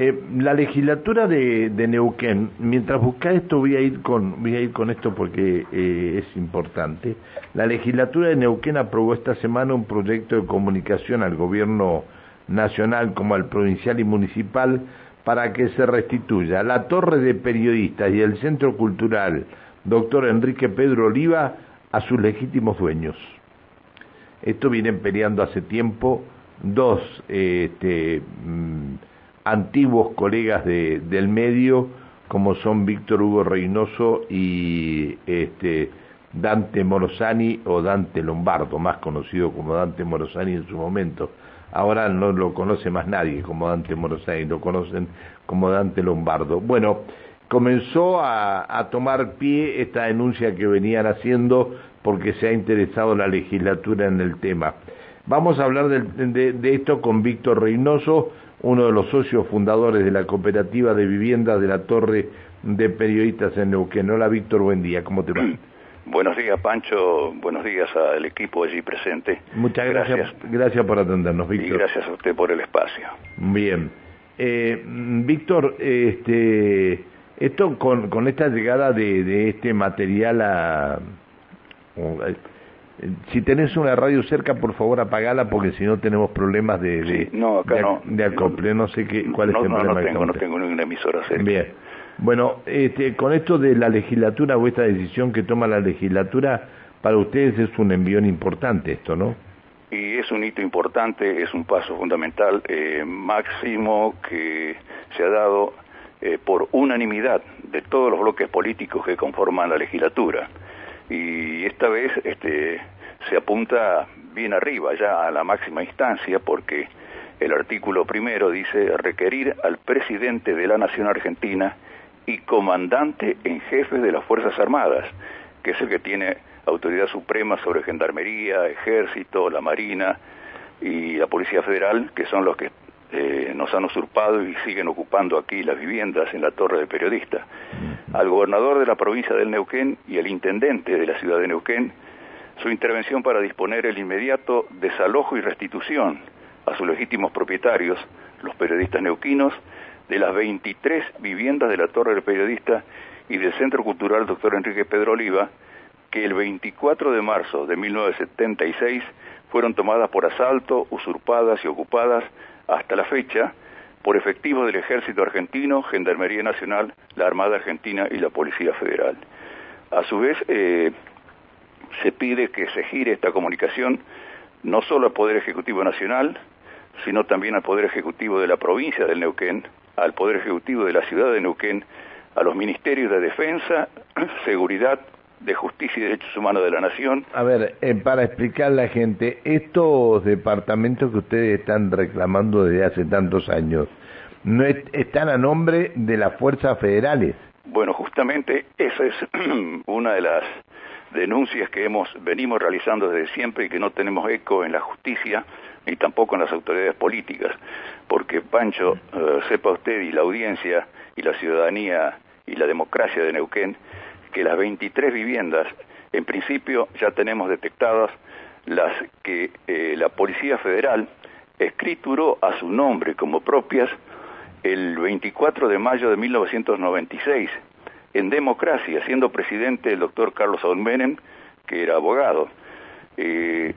Eh, la legislatura de, Neuquén, mientras busca esto voy a ir con, voy a ir con esto porque eh, es importante. La legislatura de Neuquén aprobó esta semana un proyecto de comunicación al gobierno nacional como al provincial y municipal para que se restituya la torre de periodistas y el centro cultural doctor Enrique Pedro Oliva a sus legítimos dueños. Esto vienen peleando hace tiempo dos este, mm, antiguos colegas de, del medio, como son Víctor Hugo Reynoso y este, Dante Morosani o Dante Lombardo, más conocido como Dante Morosani en su momento. Ahora no lo conoce más nadie como Dante Morosani, lo conocen como Dante Lombardo. Bueno, comenzó a, tomar pie esta denuncia que venían haciendo porque se ha interesado la legislatura en el tema. Vamos a hablar de, esto con Víctor Reynoso, uno de los socios fundadores de la cooperativa de viviendas de la Torre de Periodistas en Neuquén. Hola Víctor, buen día, ¿cómo te va? Buenos días Pancho, buenos días al equipo allí presente. Muchas gracias, gracias, por atendernos, Víctor. Y gracias a usted por el espacio. Bien. Eh, Víctor, este, esto con, con esta llegada de, de este material a... Si tenés una radio cerca, por favor apagala porque si no tenemos problemas de, de, no, acá no. de acople. No sé qué, cuál es el problema. No tengo, no tengo ninguna emisora cerca. Bien. Bueno, este, con esto de la legislatura o esta decisión que toma la legislatura, para ustedes es un envión importante esto, ¿no? Y es un hito importante, es un paso fundamental, eh, máximo que se ha dado eh, por unanimidad de todos los bloques políticos que conforman la legislatura. Y esta vez este, se apunta bien arriba, ya a la máxima instancia, porque el artículo primero dice requerir al presidente de la Nación Argentina y comandante en jefe de las Fuerzas Armadas, que es el que tiene autoridad suprema sobre Gendarmería, Ejército, la Marina y la Policía Federal, que son los que eh, nos han usurpado y siguen ocupando aquí las viviendas en la torre de periodista. Al gobernador de la provincia del Neuquén y al intendente de la ciudad de Neuquén, su intervención para disponer el inmediato desalojo y restitución a sus legítimos propietarios, los periodistas neuquinos, de las 23 viviendas de la Torre del Periodista y del Centro Cultural Dr. Enrique Pedro Oliva, que el 24 de marzo de 1976 fueron tomadas por asalto, usurpadas y ocupadas hasta la fecha por efectivos del Ejército Argentino, Gendarmería Nacional, la Armada Argentina y la Policía Federal. A su vez, eh, se pide que se gire esta comunicación no solo al Poder Ejecutivo Nacional, sino también al Poder Ejecutivo de la provincia del Neuquén, al Poder Ejecutivo de la ciudad de Neuquén, a los Ministerios de Defensa, Seguridad, de Justicia y Derechos Humanos de la Nación. A ver, eh, para explicar a la gente, estos departamentos que ustedes están reclamando desde hace tantos años, ¿no están a nombre de las fuerzas federales? Bueno, justamente esa es una de las denuncias que hemos venimos realizando desde siempre y que no tenemos eco en la justicia ni tampoco en las autoridades políticas, porque Pancho, eh, sepa usted y la audiencia y la ciudadanía y la democracia de Neuquén, que las 23 viviendas, en principio ya tenemos detectadas las que eh, la Policía Federal escrituró a su nombre como propias el 24 de mayo de 1996, en democracia, siendo presidente el doctor Carlos Saúl Menem, que era abogado. Eh,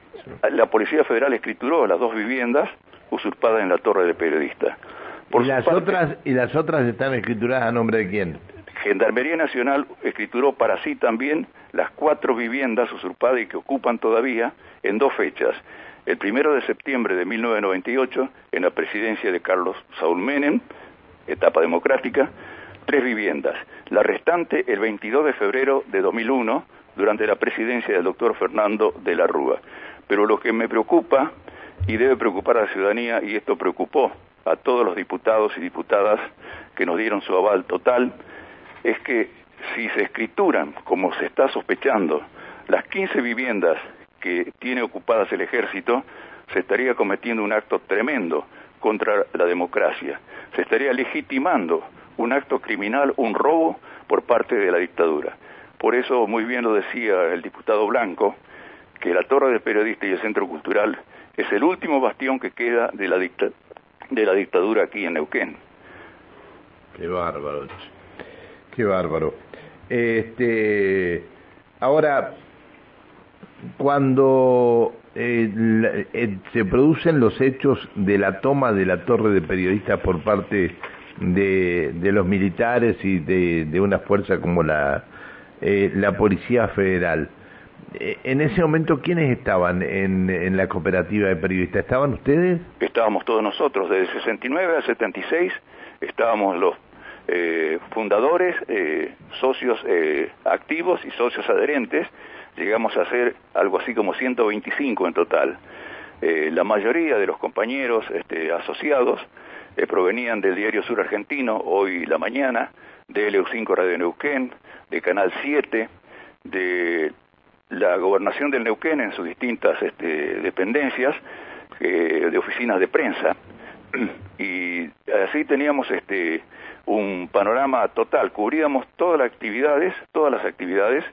la Policía Federal escrituró las dos viviendas usurpadas en la torre de periodista. ¿Y, las otras, ¿Y las otras están escrituradas a nombre de quién? Gendarmería Nacional escrituró para sí también las cuatro viviendas usurpadas y que ocupan todavía en dos fechas. El primero de septiembre de 1998, en la presidencia de Carlos Saúl Menem, etapa democrática, tres viviendas. La restante el 22 de febrero de 2001, durante la presidencia del doctor Fernando de la Rúa. Pero lo que me preocupa y debe preocupar a la ciudadanía, y esto preocupó a todos los diputados y diputadas que nos dieron su aval total, es que si se escrituran, como se está sospechando, las 15 viviendas que tiene ocupadas el ejército, se estaría cometiendo un acto tremendo contra la democracia. Se estaría legitimando un acto criminal, un robo por parte de la dictadura. Por eso, muy bien lo decía el diputado Blanco, que la Torre del Periodista y el Centro Cultural es el último bastión que queda de la, de la dictadura aquí en Neuquén. Qué bárbaro. Qué bárbaro. Este, ahora, cuando eh, eh, se producen los hechos de la toma de la torre de periodistas por parte de, de los militares y de, una fuerza como la, eh, la Policía Federal, eh, en ese momento, ¿quiénes estaban en, en, la cooperativa de periodistas? ¿Estaban ustedes? Estábamos todos nosotros, desde 69 a 76 estábamos los eh, fundadores, eh, socios activos y socios adherentes, llegamos a ser algo así como 125 en total. Eh, la mayoría de los compañeros este, asociados eh, provenían del diario Sur Argentino, hoy la mañana, de LU5 Radio Neuquén, de Canal 7, de la gobernación del Neuquén en sus distintas este, dependencias, eh, de oficinas de prensa, y así teníamos este un panorama total, cubríamos todas las actividades, todas las actividades,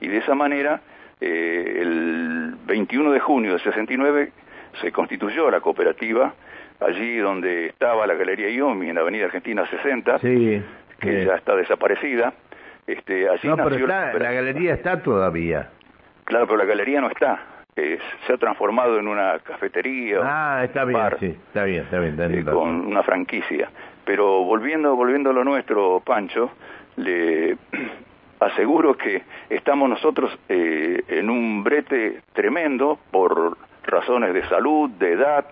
y de esa manera eh, el 21 de junio de 69 se constituyó la cooperativa allí donde estaba la Galería IOMI en la Avenida Argentina 60, sí, que ya está desaparecida. Este, allí no, nació pero está, la galería está todavía. Claro, pero la galería no está. Eh, se ha transformado en una cafetería. Ah, está bien, bar, sí, está bien, está bien. Está bien eh, con una franquicia. Pero volviendo, volviendo a lo nuestro, Pancho, le aseguro que estamos nosotros eh, en un brete tremendo por razones de salud, de edad,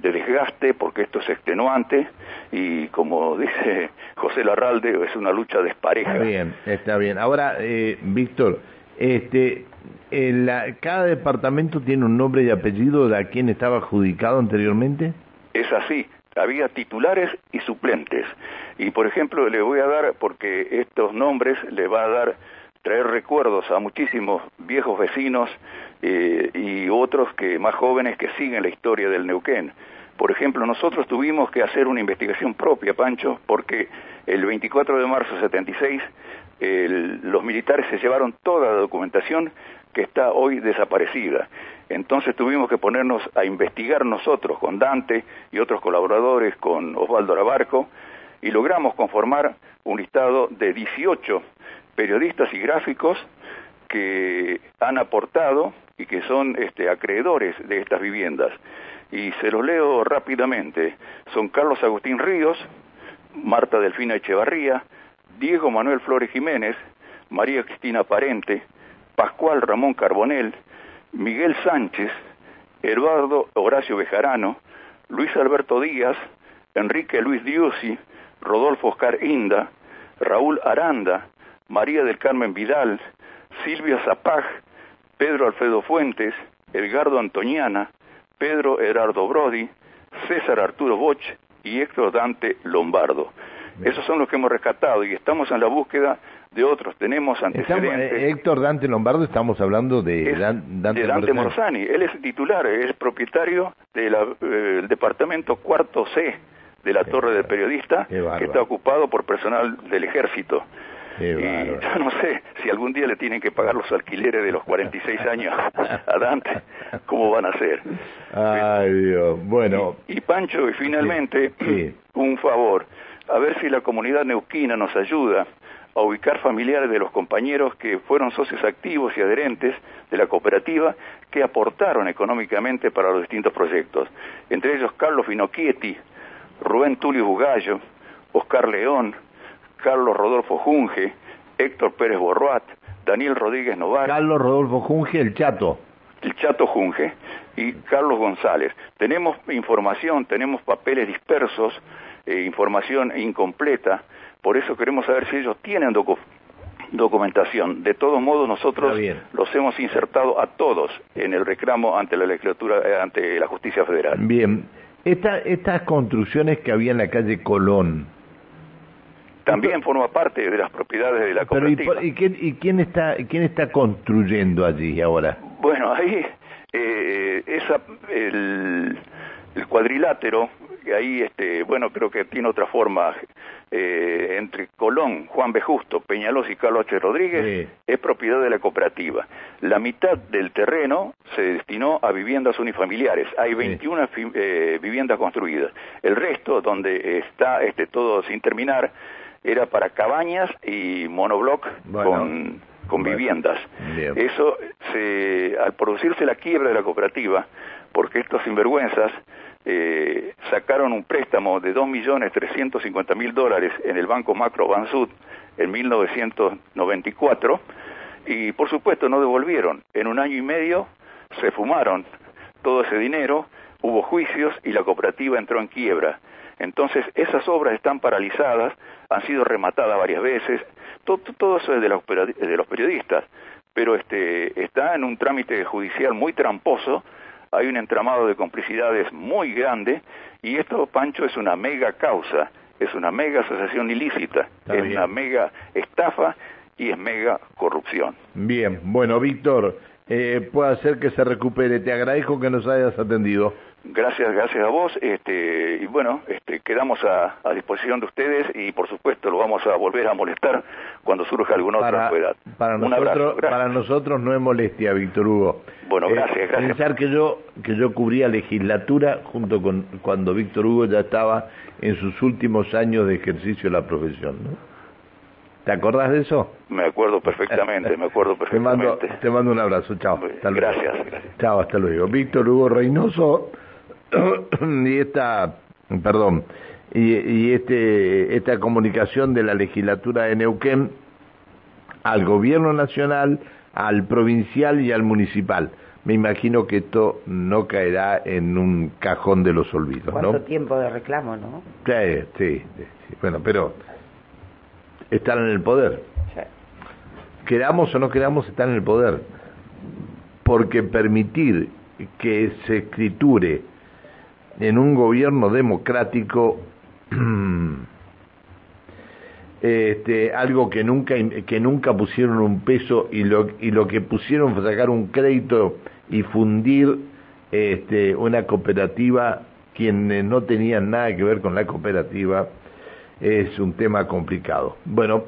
de desgaste, porque esto es extenuante y como dice José Larralde, es una lucha despareja. Está bien, está bien. Ahora, eh, Víctor, este, en la, cada departamento tiene un nombre y apellido de a quien estaba adjudicado anteriormente. Es así, había titulares y suplentes. Y por ejemplo, le voy a dar, porque estos nombres le va a dar, traer recuerdos a muchísimos viejos vecinos eh, y otros que más jóvenes que siguen la historia del Neuquén. Por ejemplo, nosotros tuvimos que hacer una investigación propia, Pancho, porque el 24 de marzo de 76 el, los militares se llevaron toda la documentación que está hoy desaparecida. Entonces tuvimos que ponernos a investigar nosotros con Dante y otros colaboradores, con Osvaldo Arabarco, y logramos conformar un listado de 18 periodistas y gráficos que han aportado y que son este, acreedores de estas viviendas. Y se los leo rápidamente. Son Carlos Agustín Ríos, Marta Delfina Echevarría, Diego Manuel Flores Jiménez, María Cristina Parente, Pascual Ramón Carbonel, Miguel Sánchez, Eduardo Horacio Bejarano, Luis Alberto Díaz, Enrique Luis Diusi, Rodolfo Oscar Inda, Raúl Aranda, María del Carmen Vidal, Silvia Zapaj, Pedro Alfredo Fuentes, Edgardo Antoniana, Pedro Herardo Brody, César Arturo Boch y Héctor Dante Lombardo. Esos son los que hemos rescatado y estamos en la búsqueda de otros. Tenemos antecedentes. Estamos, eh, Héctor Dante Lombardo, estamos hablando de, es, Dan, Dante, de Dante Morzani. Él es titular, es propietario del eh, departamento cuarto C de la Torre del Periodista, que está ocupado por personal del ejército. Y yo no sé si algún día le tienen que pagar los alquileres de los 46 años a Dante, ¿cómo van a hacer? Ay, Dios. Bueno. Y, y Pancho, y finalmente, sí, sí. un favor, a ver si la comunidad neuquina nos ayuda a ubicar familiares de los compañeros que fueron socios activos y adherentes de la cooperativa que aportaron económicamente para los distintos proyectos. Entre ellos Carlos Finocchietti, Rubén Tulio Bugallo, Oscar León, Carlos Rodolfo Junge, Héctor Pérez Borruat, Daniel Rodríguez Novar. Carlos Rodolfo Junge, el Chato. El Chato Junge y Carlos González. Tenemos información, tenemos papeles dispersos, eh, información incompleta, por eso queremos saber si ellos tienen docu documentación. De todos modos, nosotros los hemos insertado a todos en el reclamo ante la legislatura, eh, ante la justicia federal. Bien. Esta, estas construcciones que había en la calle Colón, también forma parte de las propiedades de la cooperativa. Pero ¿y, y quién, está, quién está construyendo allí ahora? Bueno, ahí eh, esa, el, el cuadrilátero, ahí este, bueno, creo que tiene otra forma, eh, entre Colón, Juan B. Justo, Peñalos y Carlos H. Rodríguez, Sí. es propiedad de la cooperativa. La mitad del terreno se destinó a viviendas unifamiliares. Hay 21 fi- eh, viviendas construidas. El resto, donde está este, todo sin terminar, era para cabañas y monobloc con, con viviendas. Eso, se, al producirse la quiebra de la cooperativa, porque estos sinvergüenzas eh, sacaron un préstamo de 2.350.000 dólares en el Banco Macro Bansud en 1994 y por supuesto no devolvieron. En un año y medio se fumaron todo ese dinero, hubo juicios y la cooperativa entró en quiebra. Entonces esas obras están paralizadas, han sido rematadas varias veces, todo, todo eso es de los, de los periodistas, pero este, está en un trámite judicial muy tramposo, hay un entramado de complicidades muy grande y esto, Pancho, es una mega causa, es una mega asociación ilícita, es una mega estafa y es mega corrupción. Bien, bueno, Víctor, eh, puede hacer que se recupere. Te agradezco que nos hayas atendido. Gracias, gracias a vos. Este, y bueno, este, quedamos a, disposición de ustedes y por supuesto lo vamos a volver a molestar cuando surja alguna otra novedad. Para nosotros, para nosotros no es molestia, Víctor Hugo. Bueno, eh, gracias, gracias. Pensar que yo que yo cubría legislatura junto con cuando Víctor Hugo ya estaba en sus últimos años de ejercicio de la profesión, ¿no? ¿Te acordás de eso? Me acuerdo perfectamente, me acuerdo perfectamente. Te mando, un abrazo, chao. gracias, Chao, hasta luego. Víctor Hugo Reynoso y esta, perdón, y, este, esta comunicación de la legislatura de Neuquén al gobierno nacional, al provincial y al municipal. Me imagino que esto no caerá en un cajón de los olvidos, ¿Cuánto tiempo de reclamo, no? sí, sí. Bueno, pero están en el poder. Queramos o no queramos, están en el poder. Porque permitir que se escriture en un gobierno democrático este, algo que nunca que nunca pusieron un peso y lo y lo que pusieron fue sacar un crédito y fundir este, una cooperativa quienes no tenían nada que ver con la cooperativa es un tema complicado. Bueno,